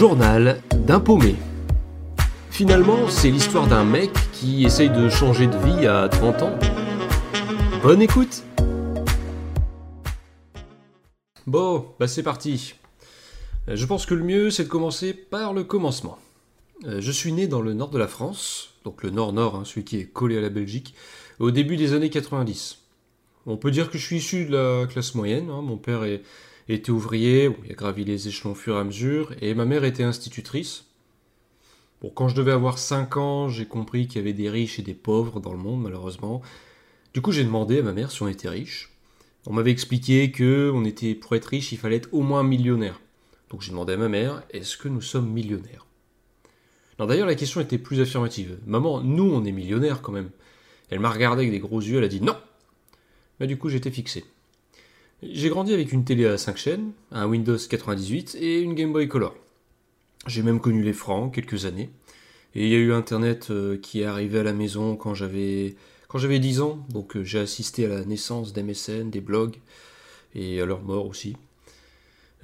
journal d'un paumé. Finalement, c'est l'histoire d'un mec qui essaye de changer de vie à 30 ans. Bonne écoute Bon, bah c'est parti. Euh, Je pense que le mieux, c'est de commencer par le commencement. Euh, Je suis né dans le nord de la France, donc le nord-nord, hein, celui qui est collé à la Belgique, au début des années 90. On peut dire que je suis issu de la classe moyenne. hein. Mon père est- était ouvrier, il a gravi les échelons au fur et à mesure, et ma mère était institutrice. Bon, quand je devais avoir 5 ans, j'ai compris qu'il y avait des riches et des pauvres dans le monde, malheureusement. Du coup, j'ai demandé à ma mère si on était riche. On m'avait expliqué que on était, pour être riche, il fallait être au moins millionnaire. Donc j'ai demandé à ma mère, est-ce que nous sommes millionnaires? Non, d'ailleurs, la question était plus affirmative. Maman, nous, on est millionnaires quand même. Elle m'a regardé avec des gros yeux, elle a dit non. Mais du coup, j'étais fixé. J'ai grandi avec une télé à 5 chaînes, un Windows 98 et une Game Boy Color. J'ai même connu les francs quelques années. Et il y a eu Internet euh, qui est arrivé à la maison quand j'avais quand j'avais 10 ans. Donc euh, j'ai assisté à la naissance d'MSN, des blogs et à leur mort aussi.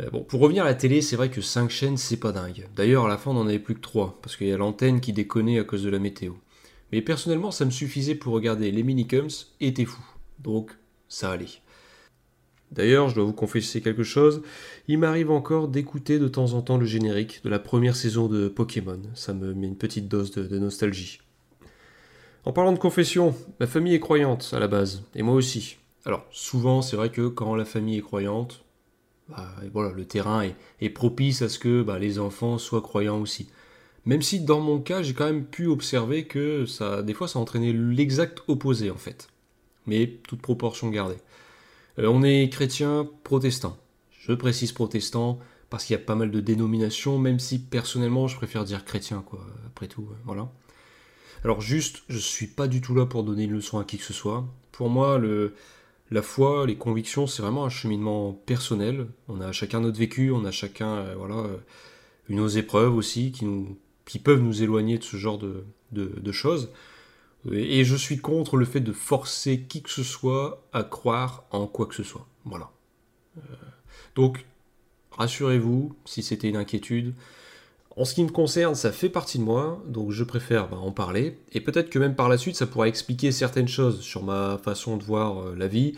Euh, bon, pour revenir à la télé, c'est vrai que 5 chaînes, c'est pas dingue. D'ailleurs, à la fin, on n'en avait plus que 3, parce qu'il y a l'antenne qui déconnait à cause de la météo. Mais personnellement, ça me suffisait pour regarder les minicums et T'es fou. Donc, ça allait. D'ailleurs, je dois vous confesser quelque chose, il m'arrive encore d'écouter de temps en temps le générique de la première saison de Pokémon. Ça me met une petite dose de, nostalgie. En parlant de confession, ma famille est croyante à la base, et moi aussi. Alors, souvent, c'est vrai que quand la famille est croyante, bah, voilà, le terrain est, est propice à ce que bah, les enfants soient croyants aussi. Même si dans mon cas, j'ai quand même pu observer que ça, des fois, ça entraînait l'exact opposé en fait. Mais toute proportion gardée. Euh, on est chrétien protestant. Je précise protestant parce qu'il y a pas mal de dénominations, même si personnellement je préfère dire chrétien, quoi. Après tout, euh, voilà. Alors juste, je suis pas du tout là pour donner une leçon à qui que ce soit. Pour moi, la foi, les convictions, c'est vraiment un cheminement personnel. On a chacun notre vécu, on a chacun, euh, voilà, euh, nos épreuves aussi qui, nous, qui peuvent nous éloigner de ce genre de choses. Et je suis contre le fait de forcer qui que ce soit à croire en quoi que ce soit. Voilà. Euh, donc, rassurez-vous, si c'était une inquiétude. En ce qui me concerne, ça fait partie de moi, donc je préfère bah, en parler. Et peut-être que même par la suite, ça pourra expliquer certaines choses sur ma façon de voir euh, la vie.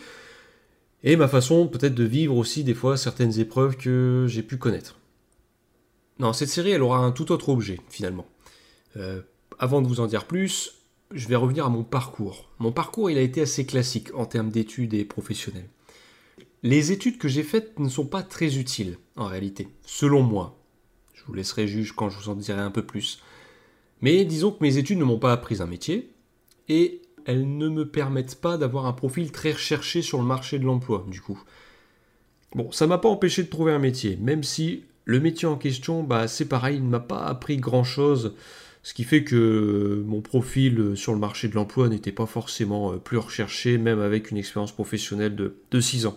Et ma façon peut-être de vivre aussi des fois certaines épreuves que j'ai pu connaître. Non, cette série, elle aura un tout autre objet, finalement. Euh, avant de vous en dire plus, je vais revenir à mon parcours. Mon parcours, il a été assez classique en termes d'études et professionnels. Les études que j'ai faites ne sont pas très utiles, en réalité, selon moi. Je vous laisserai juge quand je vous en dirai un peu plus. Mais disons que mes études ne m'ont pas appris un métier, et elles ne me permettent pas d'avoir un profil très recherché sur le marché de l'emploi, du coup. Bon, ça m'a pas empêché de trouver un métier, même si le métier en question, bah, c'est pareil, il ne m'a pas appris grand-chose ce qui fait que mon profil sur le marché de l'emploi n'était pas forcément plus recherché, même avec une expérience professionnelle de, de 6 ans.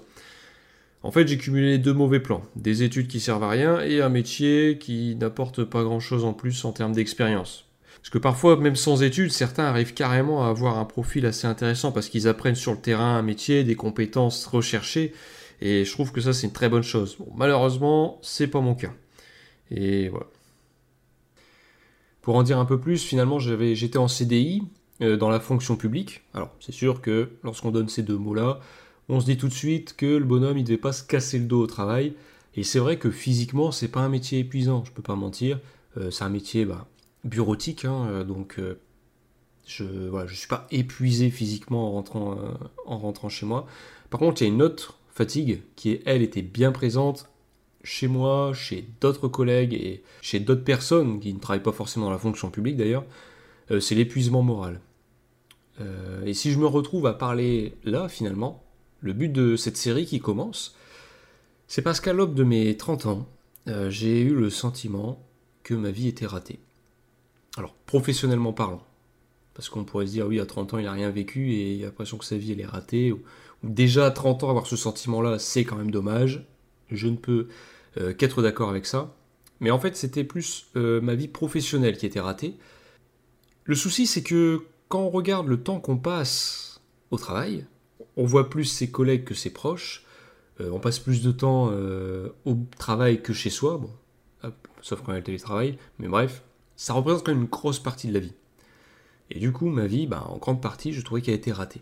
En fait, j'ai cumulé deux mauvais plans. Des études qui servent à rien et un métier qui n'apporte pas grand-chose en plus en termes d'expérience. Parce que parfois, même sans études, certains arrivent carrément à avoir un profil assez intéressant parce qu'ils apprennent sur le terrain un métier, des compétences recherchées. Et je trouve que ça, c'est une très bonne chose. Bon, malheureusement, c'est pas mon cas. Et voilà. Pour en dire un peu plus, finalement, j'étais en CDI euh, dans la fonction publique. Alors, c'est sûr que lorsqu'on donne ces deux mots-là, on se dit tout de suite que le bonhomme, il devait pas se casser le dos au travail. Et c'est vrai que physiquement, c'est pas un métier épuisant, je peux pas mentir. Euh, c'est un métier bah, bureautique, hein, euh, donc je je suis pas épuisé physiquement en rentrant chez moi. Par contre, il y a une autre fatigue qui, elle, était bien présente chez moi, chez d'autres collègues et chez d'autres personnes qui ne travaillent pas forcément dans la fonction publique d'ailleurs, euh, c'est l'épuisement moral. Euh, et si je me retrouve à parler là, finalement, le but de cette série qui commence, c'est parce qu'à l'aube de mes 30 ans, euh, j'ai eu le sentiment que ma vie était ratée. Alors, professionnellement parlant. Parce qu'on pourrait se dire, oui, à 30 ans, il n'a rien vécu et il a l'impression que sa vie, elle est ratée. Ou, ou déjà à 30 ans, avoir ce sentiment-là, c'est quand même dommage. Je ne peux euh, qu'être d'accord avec ça. Mais en fait, c'était plus euh, ma vie professionnelle qui était ratée. Le souci, c'est que quand on regarde le temps qu'on passe au travail, on voit plus ses collègues que ses proches, euh, on passe plus de temps au travail que chez soi. Sauf quand il y a le télétravail, mais bref, ça représente quand même une grosse partie de la vie. Et du coup, ma vie, bah, en grande partie, je trouvais qu'elle a été ratée.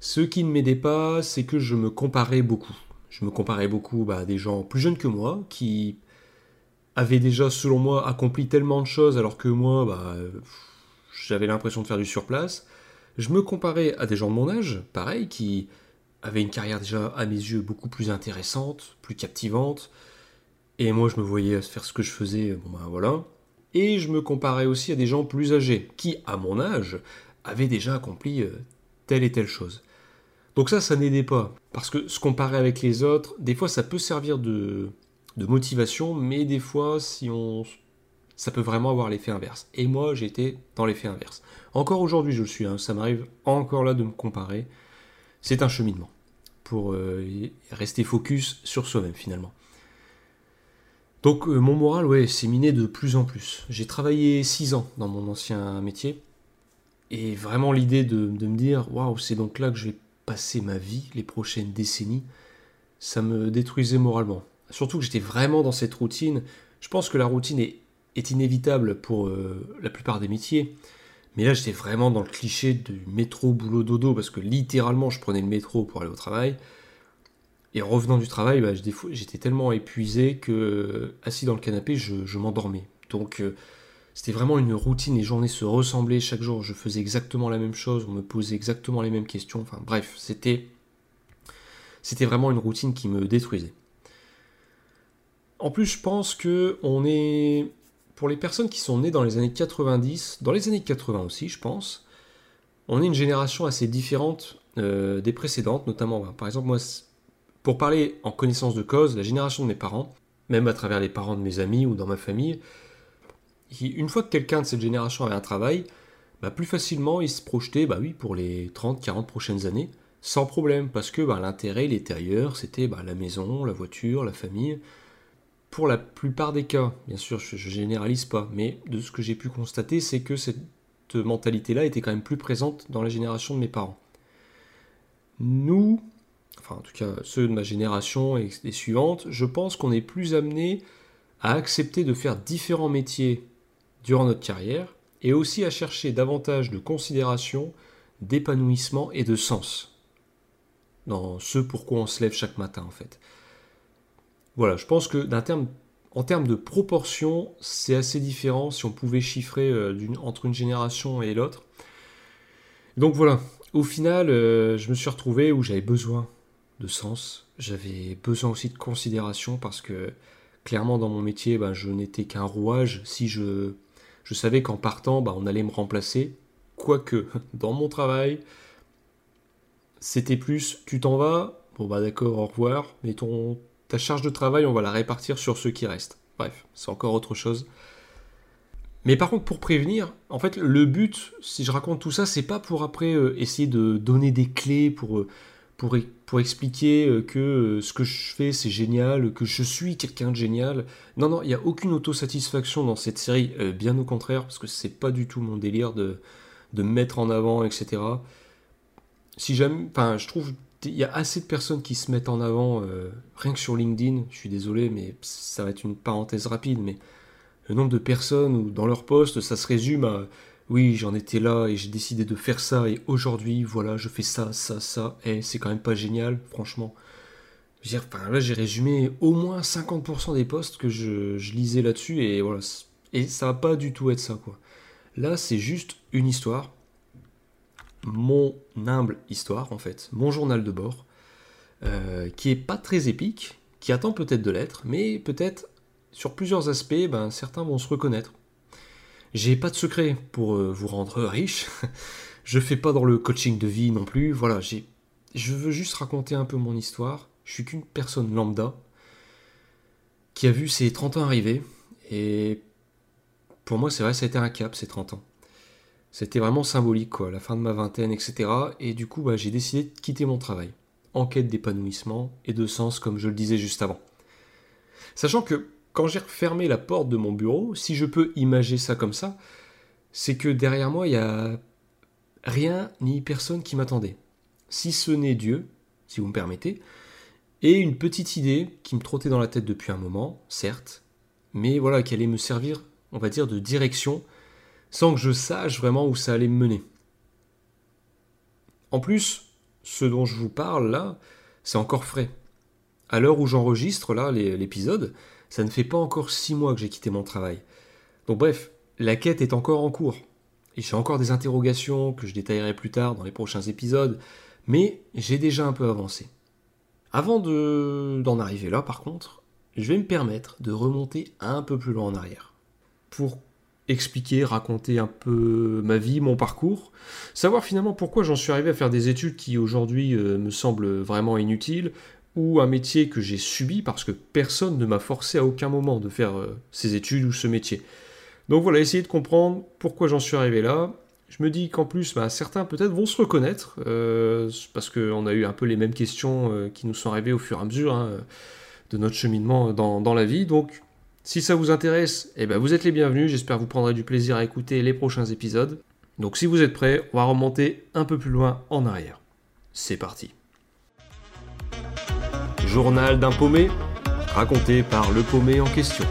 Ce qui ne m'aidait pas, c'est que je me comparais beaucoup. Je me comparais beaucoup bah, à des gens plus jeunes que moi, qui avaient déjà, selon moi, accompli tellement de choses, alors que moi, bah, j'avais l'impression de faire du surplace. Je me comparais à des gens de mon âge, pareil, qui avaient une carrière déjà, à mes yeux, beaucoup plus intéressante, plus captivante. Et moi, je me voyais faire ce que je faisais, bon ben voilà. Et je me comparais aussi à des gens plus âgés, qui, à mon âge, avaient déjà accompli euh, telle et telle chose. Donc ça, ça n'aidait pas. Parce que se comparer avec les autres, des fois, ça peut servir de, motivation, mais des fois, si on ça peut vraiment avoir l'effet inverse. Et moi, j'étais dans l'effet inverse. Encore aujourd'hui, je le suis, hein. ça m'arrive encore là de me comparer. C'est un cheminement pour euh, rester focus sur soi-même finalement. Donc euh, mon moral, ouais, s'est miné de plus en plus. J'ai travaillé 6 ans dans mon ancien métier. Et vraiment l'idée de, me dire, waouh, c'est donc là que je vais passer ma vie, les prochaines décennies, ça me détruisait moralement. Surtout que j'étais vraiment dans cette routine. Je pense que la routine est inévitable pour euh, la plupart des métiers. Mais là, j'étais vraiment dans le cliché du métro, boulot, dodo, parce que littéralement, je prenais le métro pour aller au travail. Et en revenant du travail, bah, j'étais tellement épuisé que, assis dans le canapé, je, m'endormais. Donc, euh, c'était vraiment une routine. Les journées se ressemblaient chaque jour. Je faisais exactement la même chose. On me posait exactement les mêmes questions. Enfin, bref, c'était, c'était vraiment une routine qui me détruisait. En plus, je pense que on est pour les personnes qui sont nées dans les années 90, dans les années 80 aussi, je pense, on est une génération assez différente euh, des précédentes, notamment, bah, par exemple, moi, pour parler en connaissance de cause, la génération de mes parents, même à travers les parents de mes amis ou dans ma famille, une fois que quelqu'un de cette génération avait un travail, bah, plus facilement il se projetait, bah pour les 30-40 prochaines années, sans problème, parce que bah, l'intérêt, il était c'était bah, la maison, la voiture, la famille, pour la plupart des cas, bien sûr, je, ne généralise pas, mais de ce que j'ai pu constater, c'est que cette mentalité-là était quand même plus présente dans la génération de mes parents. Nous, enfin en tout cas ceux de ma génération et les suivantes, je pense qu'on est plus amené à accepter de faire différents métiers durant notre carrière et aussi à chercher davantage de considération, d'épanouissement et de sens dans ce pourquoi on se lève chaque matin en fait. Voilà, je pense que d'un terme, en termes de proportion, c'est assez différent si on pouvait chiffrer euh, entre une génération et l'autre. Donc voilà, au final, euh, je me suis retrouvé où j'avais besoin de sens, j'avais besoin aussi de considération parce que clairement dans mon métier, ben, je n'étais qu'un rouage. Si je, je savais qu'en partant, ben, on allait me remplacer, quoique dans mon travail, c'était plus tu t'en vas, bon bah d'accord, au revoir, mais ton, ta charge de travail, on va la répartir sur ceux qui restent. Bref, c'est encore autre chose. Mais par contre, pour prévenir, en fait, le but, si je raconte tout ça, c'est pas pour après euh, essayer de donner des clés pour, euh, pour, pour, expliquer euh, que ce que je fais, c'est génial, que je suis quelqu'un de génial. Non, non, il n'y a aucune autosatisfaction dans cette série, bien au contraire, parce que c'est pas du tout mon délire de, de mettre en avant, etc. Si jamais, enfin, je trouve il y a assez de personnes qui se mettent en avant, euh, rien que sur LinkedIn, je suis désolé, mais ça va être une parenthèse rapide, mais le nombre de personnes dans leur poste, ça se résume à oui, j'en étais là et j'ai décidé de faire ça et aujourd'hui, voilà, je fais ça, ça, ça, et c'est quand même pas génial, franchement. enfin, là, j'ai résumé au moins 50% des posts que je, je lisais là-dessus et voilà. Et ça va pas du tout être ça, quoi. Là, c'est juste une histoire mon humble histoire, en fait, mon journal de bord, euh, qui est pas très épique, qui attend peut-être de l'être, mais peut-être sur plusieurs aspects, ben, certains vont se reconnaître. J'ai pas de secret pour euh, vous rendre riche, je fais pas dans le coaching de vie non plus, voilà, j'ai, je veux juste raconter un peu mon histoire, je suis qu'une personne lambda, qui a vu ses 30 ans arriver, et pour moi c'est vrai, ça a été un cap ces 30 ans. C'était vraiment symbolique, quoi, la fin de ma vingtaine, etc. Et du coup, bah, j'ai décidé de quitter mon travail, en quête d'épanouissement et de sens, comme je le disais juste avant. Sachant que quand j'ai refermé la porte de mon bureau, si je peux imager ça comme ça, c'est que derrière moi, il n'y a rien ni personne qui m'attendait. Si ce n'est Dieu, si vous me permettez, et une petite idée qui me trottait dans la tête depuis un moment, certes, mais voilà, qui allait me servir, on va dire, de direction, sans que je sache vraiment où ça allait me mener. En plus, ce dont je vous parle là, c'est encore frais. À l'heure où j'enregistre là l'épisode, ça ne fait pas encore six mois que j'ai quitté mon travail. Donc bref, la quête est encore en cours. Et j'ai encore des interrogations que je détaillerai plus tard dans les prochains épisodes, mais j'ai déjà un peu avancé. Avant d'en arriver là, par contre, je vais me permettre de remonter un peu plus loin en arrière. Pour expliquer, raconter un peu ma vie, mon parcours, savoir finalement pourquoi j'en suis arrivé à faire des études qui aujourd'hui euh, me semblent vraiment inutiles, ou un métier que j'ai subi parce que personne ne m'a forcé à aucun moment de faire euh, ces études ou ce métier. Donc voilà, essayer de comprendre pourquoi j'en suis arrivé là. Je me dis qu'en plus, bah, certains peut-être vont se reconnaître, euh, parce qu'on a eu un peu les mêmes questions euh, qui nous sont arrivées au fur et à mesure hein, de notre cheminement dans, la vie. Donc, si ça vous intéresse, eh ben, vous êtes les bienvenus. J'espère que vous prendrez du plaisir à écouter les prochains épisodes. Donc, si vous êtes prêts, on va remonter un peu plus loin en arrière. C'est parti. Journal d'un paumé, raconté par le paumé en question.